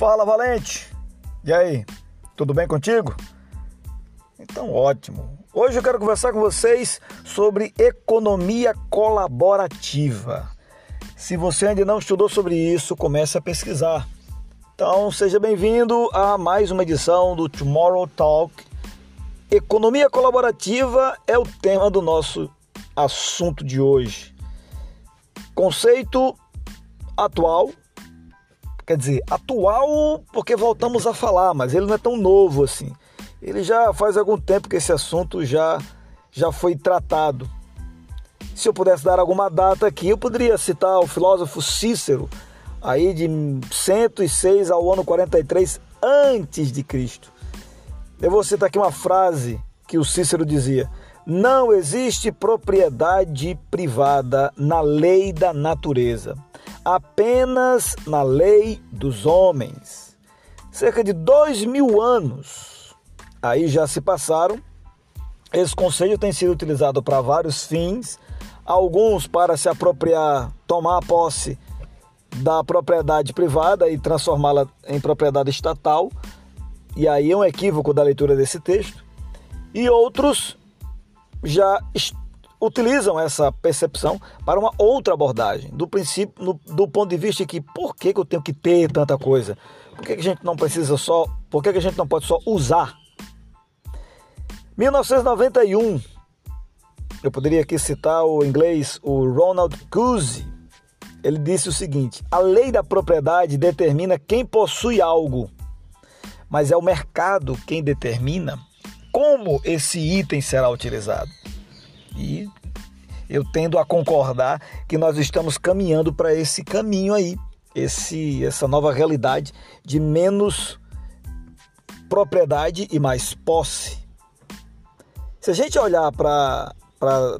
Fala, Valente! E aí, tudo bem contigo? Então, ótimo. Hoje eu quero conversar com vocês sobre economia colaborativa. Se você ainda não estudou sobre isso, comece a pesquisar. Então, seja bem-vindo a mais uma edição do Tomorrow Talk. Economia colaborativa é o tema do nosso assunto de hoje. Conceito atual, quer dizer, atual porque voltamos a falar, mas ele não é tão novo assim. Ele já faz algum tempo que esse assunto já já foi tratado. Se eu pudesse dar alguma data aqui, eu poderia citar o filósofo Cícero, aí de 106 ao ano 43 antes de Cristo. Eu vou citar aqui uma frase que o Cícero dizia: não existe propriedade privada na lei da natureza, apenas na lei dos homens. Cerca de dois mil anos aí já se passaram. Esse conselho tem sido utilizado para vários fins, alguns para se apropriar, tomar posse da propriedade privada e transformá-la em propriedade estatal. E aí é um equívoco da leitura desse texto. E outros já utilizam essa percepção para uma outra abordagem, do princípio, no, do ponto de vista que por que, que eu tenho que ter tanta coisa? Por que, que a gente não precisa só, por que, que a gente não pode só usar? 1991, eu poderia aqui citar o inglês, o Ronald Coase, ele disse o seguinte: a lei da propriedade determina quem possui algo, mas é o mercado quem determina como esse item será utilizado. E eu tendo a concordar que nós estamos caminhando para esse caminho aí, esse essa nova realidade de menos propriedade e mais posse. Se a gente olhar para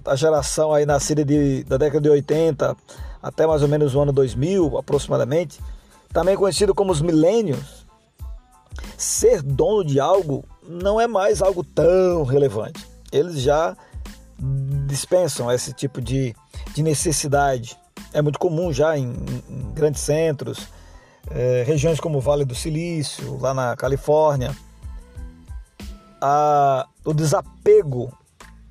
a geração aí nascida de, da década de 80 até mais ou menos o ano 2000, aproximadamente, também conhecido como os milênios, ser dono de algo não é mais algo tão relevante. Eles já dispensam esse tipo de, de necessidade. É muito comum já em, em grandes centros, é, regiões como o Vale do Silício, lá na Califórnia, a, o desapego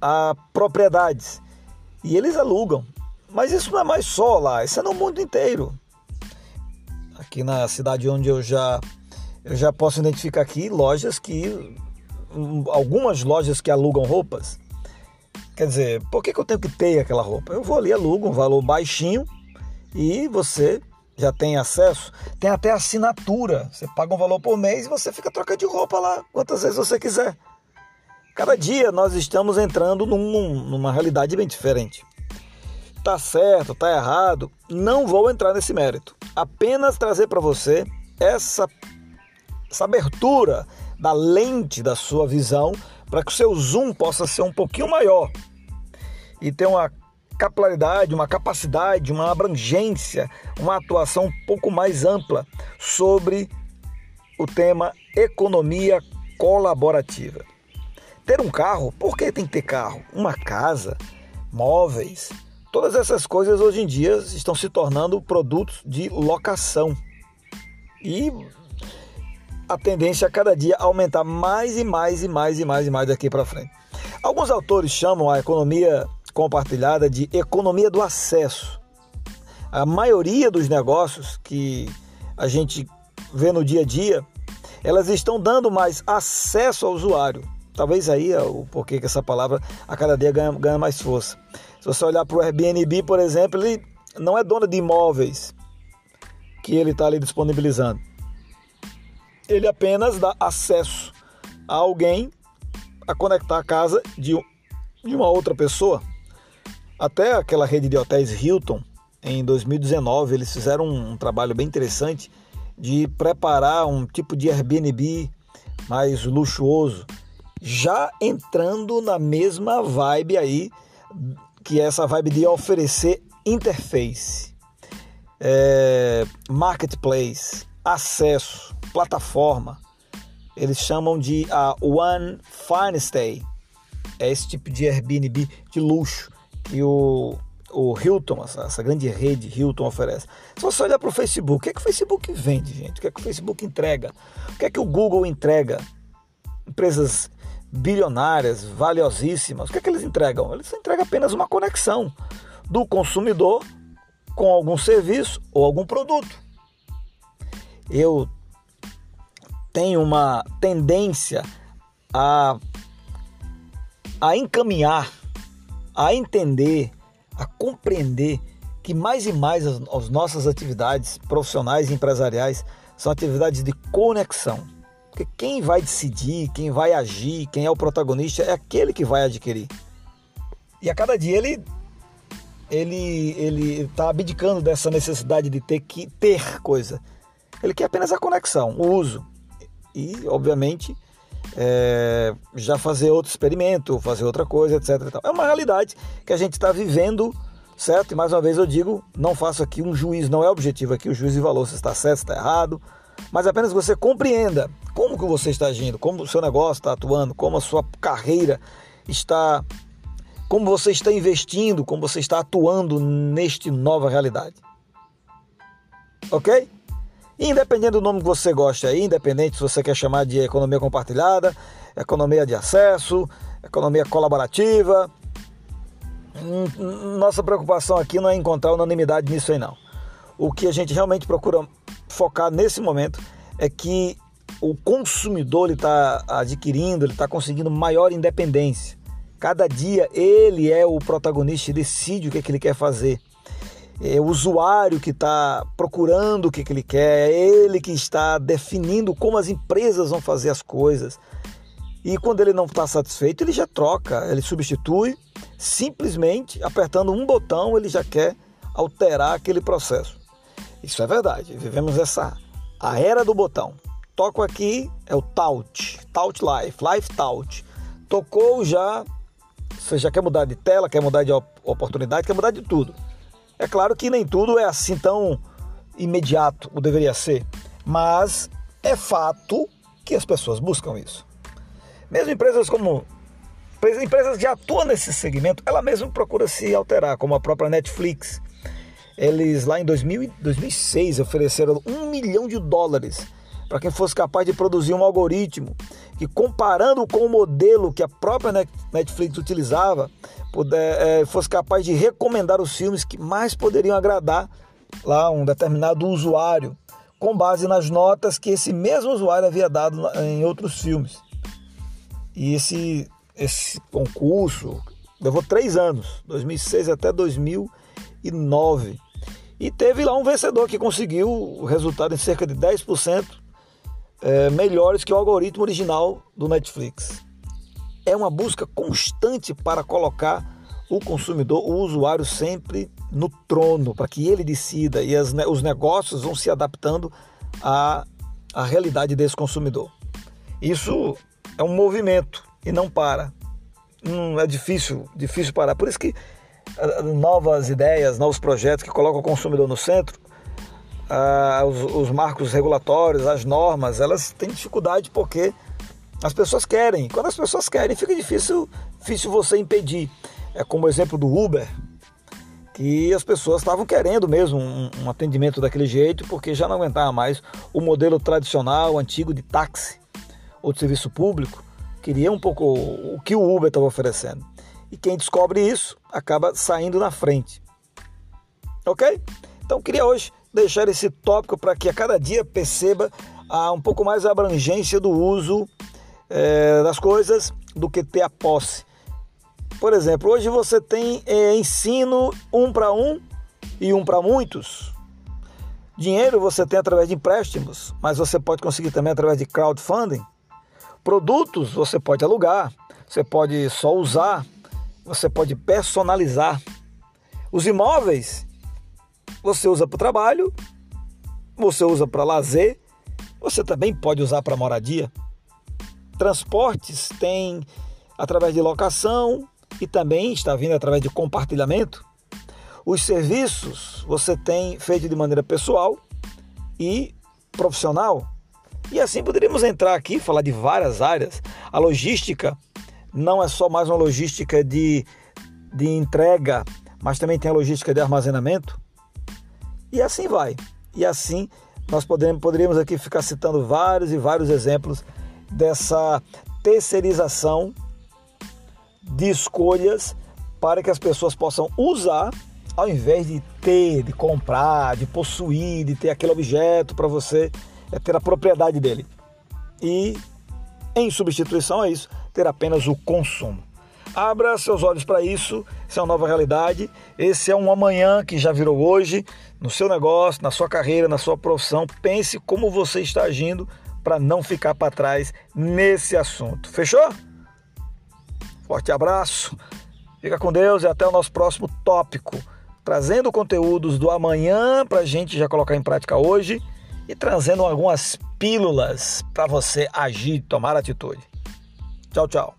a propriedades. E eles alugam. Mas isso não é mais só lá, isso é no mundo inteiro. Aqui na cidade onde eu já eu já posso identificar aqui lojas que algumas lojas que alugam roupas. Quer dizer, por que, que eu tenho que ter aquela roupa? Eu vou ali, alugo um valor baixinho e você já tem acesso. Tem até assinatura. Você paga um valor por mês e você fica trocando de roupa lá quantas vezes você quiser. Cada dia nós estamos entrando num, numa realidade bem diferente. Tá certo, tá errado, não vou entrar nesse mérito. Apenas trazer para você essa, essa abertura da lente da sua visão para que o seu zoom possa ser um pouquinho maior e ter uma capilaridade, uma capacidade, uma abrangência, uma atuação um pouco mais ampla sobre o tema economia colaborativa. Ter um carro, por que tem que ter carro? Uma casa, móveis, todas essas coisas hoje em dia estão se tornando produtos de locação. E a tendência a cada dia aumentar mais e mais e mais e mais e mais daqui para frente. Alguns autores chamam a economia compartilhada de economia do acesso. A maioria dos negócios que a gente vê no dia a dia, elas estão dando mais acesso ao usuário. Talvez aí é o porquê que essa palavra a cada dia ganha, ganha mais força. Se você olhar para o Airbnb, por exemplo, ele não é dono de imóveis que ele está ali disponibilizando ele apenas dá acesso a alguém a conectar a casa de, de uma outra pessoa. Até aquela rede de hotéis Hilton, em 2019, eles fizeram um, um trabalho bem interessante de preparar um tipo de Airbnb mais luxuoso, já entrando na mesma vibe aí, que é essa vibe de oferecer interface, é, marketplace, acesso, plataforma. Eles chamam de a One Fine Stay. É esse tipo de Airbnb de luxo que o, o Hilton, essa, essa, grande rede Hilton oferece. Se você olhar para o Facebook, o que é que o Facebook vende, gente? O que é que o Facebook entrega? O que é que o Google entrega? Empresas bilionárias, valiosíssimas, o que é que eles entregam? Eles entregam apenas uma conexão do consumidor com algum serviço ou algum produto. Eu tenho uma tendência a, a encaminhar, a entender, a compreender que mais e mais as, as nossas atividades profissionais e empresariais são atividades de conexão. Porque quem vai decidir, quem vai agir, quem é o protagonista é aquele que vai adquirir. E a cada dia ele ele ele está abdicando dessa necessidade de ter que ter coisa. Ele quer apenas a conexão, o uso. E, obviamente, é, já fazer outro experimento, fazer outra coisa, etc. É uma realidade que a gente está vivendo, certo? E mais uma vez eu digo, não faço aqui um juiz, não é objetivo aqui o juiz de valor se está certo, se está errado, mas apenas você compreenda como que você está agindo, como o seu negócio está atuando, como a sua carreira está, como você está investindo, como você está atuando neste nova realidade. Ok? Independente do nome que você gosta aí, independente se você quer chamar de economia compartilhada, economia de acesso, economia colaborativa. Hum, nossa preocupação aqui não é encontrar unanimidade nisso aí não. O que a gente realmente procura focar nesse momento é que o consumidor está adquirindo, ele está conseguindo maior independência. Cada dia ele é o protagonista e decide o que, é que ele quer fazer é o usuário que está procurando o que, que ele quer, é ele que está definindo como as empresas vão fazer as coisas. E quando ele não está satisfeito, ele já troca, ele substitui, simplesmente apertando um botão, ele já quer alterar aquele processo. Isso é verdade, vivemos essa a era do botão. Toco aqui, é o Tout, Tout Life, Life Tout. Tocou já, você já quer mudar de tela, quer mudar de oportunidade, quer mudar de tudo. É claro que nem tudo é assim tão imediato, ou deveria ser, mas é fato que as pessoas buscam isso. Mesmo empresas como empresas que atuam nesse segmento, ela mesma procura se alterar, como a própria Netflix. Eles lá em 2000, 2006 ofereceram um milhão de dólares para quem fosse capaz de produzir um algoritmo que, comparando com o modelo que a própria Netflix utilizava, puder, é, fosse capaz de recomendar os filmes que mais poderiam agradar lá um determinado usuário, com base nas notas que esse mesmo usuário havia dado em outros filmes. E esse, esse concurso levou três anos, 2006 até 2009. E teve lá um vencedor que conseguiu o resultado em cerca de 10% é, melhores que o algoritmo original do Netflix. É uma busca constante para colocar o consumidor, o usuário sempre no trono, para que ele decida e as, os negócios vão se adaptando à, à realidade desse consumidor. Isso é um movimento e não para. Hum, é difícil, difícil parar. Por isso que novas ideias, novos projetos que colocam o consumidor no centro os, os, marcos regulatórios, as normas, elas têm dificuldade porque as pessoas querem. Quando as pessoas querem, fica difícil, difícil você impedir. É como o exemplo do Uber, que as pessoas estavam querendo mesmo um, um atendimento daquele jeito porque já não aguentava mais o modelo tradicional, antigo de táxi ou de serviço público. Queria um pouco o que o Uber estava oferecendo. E quem descobre isso acaba saindo na frente. Ok? Então queria hoje deixar esse tópico para que a cada dia perceba a, um pouco mais a abrangência do uso é, das coisas do que ter a posse. Por exemplo, hoje você tem é, ensino um para um e um para muitos. Dinheiro você tem através de empréstimos, mas você pode conseguir também através de crowdfunding. Produtos você pode alugar, você pode só usar, você pode personalizar. Os imóveis você usa para o trabalho, você usa para lazer, você também pode usar para moradia. Transportes tem através de locação e também está vindo através de compartilhamento. Os serviços você tem feito de maneira pessoal e profissional. E assim poderíamos entrar aqui e falar de várias áreas. A logística não é só mais uma logística de, de entrega mas também tem a logística de armazenamento. E assim vai. E assim nós poderíamos aqui ficar citando vários e vários exemplos dessa terceirização de escolhas para que as pessoas possam usar ao invés de ter, de comprar, de possuir, de ter aquele objeto para você é ter a propriedade dele. E em substituição a isso, ter apenas o consumo. Abra seus olhos para isso, isso é uma nova realidade. Esse é um amanhã que já virou hoje, no seu negócio, na sua carreira, na sua profissão. Pense como você está agindo para não ficar para trás nesse assunto. Fechou? Forte abraço, fica com Deus e até o nosso próximo tópico. Trazendo conteúdos do amanhã para a gente já colocar em prática hoje e trazendo algumas pílulas para você agir, tomar atitude. Tchau, tchau.